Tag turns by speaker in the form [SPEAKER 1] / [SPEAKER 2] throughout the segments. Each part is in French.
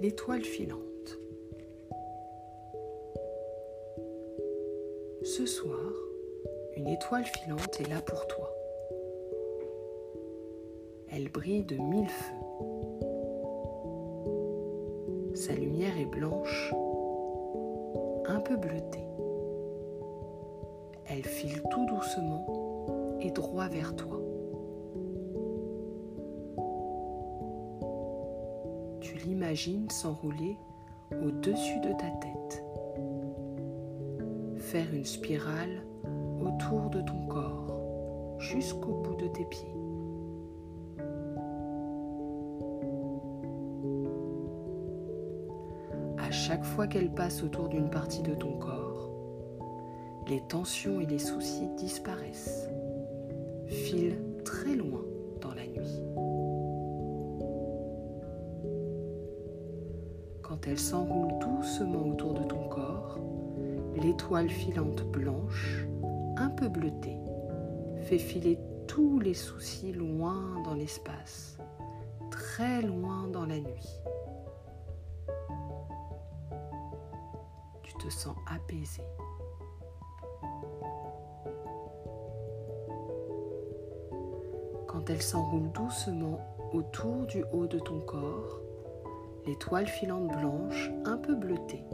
[SPEAKER 1] l'étoile filante. Ce soir, une étoile filante est là pour toi. Elle brille de mille feux. Sa lumière est blanche, un peu bleutée. Elle file tout doucement et droit vers toi. L'imagines s'enrouler au-dessus de ta tête, faire une spirale autour de ton corps jusqu'au bout de tes pieds. À chaque fois qu'elle passe autour d'une partie de ton corps, les tensions et les soucis disparaissent, filent elle s'enroule doucement autour de ton corps, l'étoile filante blanche, un peu bleutée, fait filer tous les soucis loin dans l'espace, très loin dans la nuit. Tu te sens apaisé. Quand elle s'enroule doucement autour du haut de ton corps, l'étoile filante blanche, un peu bleutée,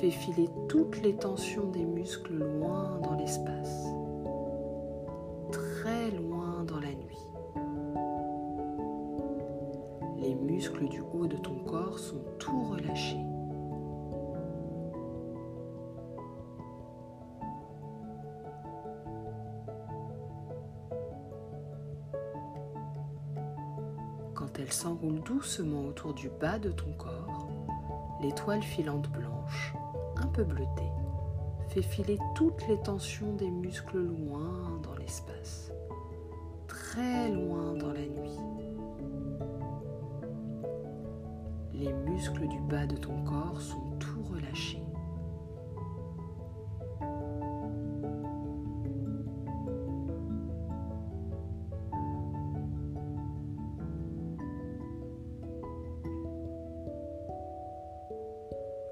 [SPEAKER 1] fait filer toutes les tensions des muscles loin dans l'espace, très loin dans la nuit. Les muscles du haut de ton corps sont tout relâchés. Quand elle s'enroule doucement autour du bas de ton corps, l'étoile filante blanche, un peu bleutée, fait filer toutes les tensions des muscles loin dans l'espace, très loin dans la nuit. Les muscles du bas de ton corps sont tout relâchés.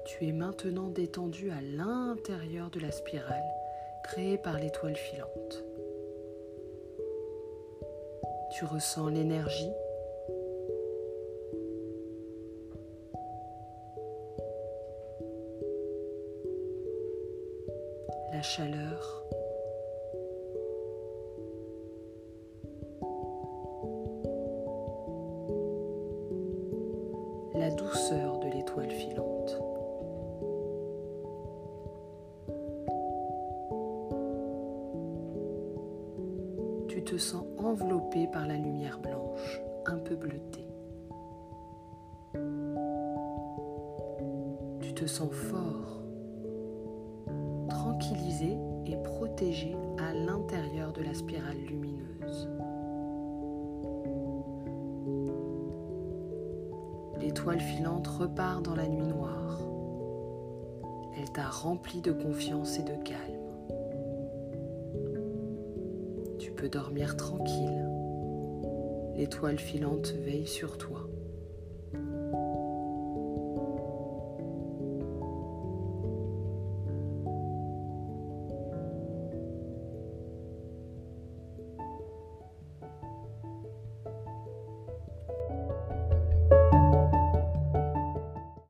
[SPEAKER 1] Tu es maintenant détendu à l'intérieur de la spirale créée par l'étoile filante. Tu ressens l'énergie, la chaleur, la douceur de l'étoile filante. Tu te sens enveloppé par la lumière blanche, un peu bleutée. Tu te sens fort, tranquillisé et protégé à l'intérieur de la spirale lumineuse. L'étoile filante repart dans la nuit noire. Elle t'a rempli de confiance et de calme. Tu peux dormir tranquille. L'étoile filante veille sur toi.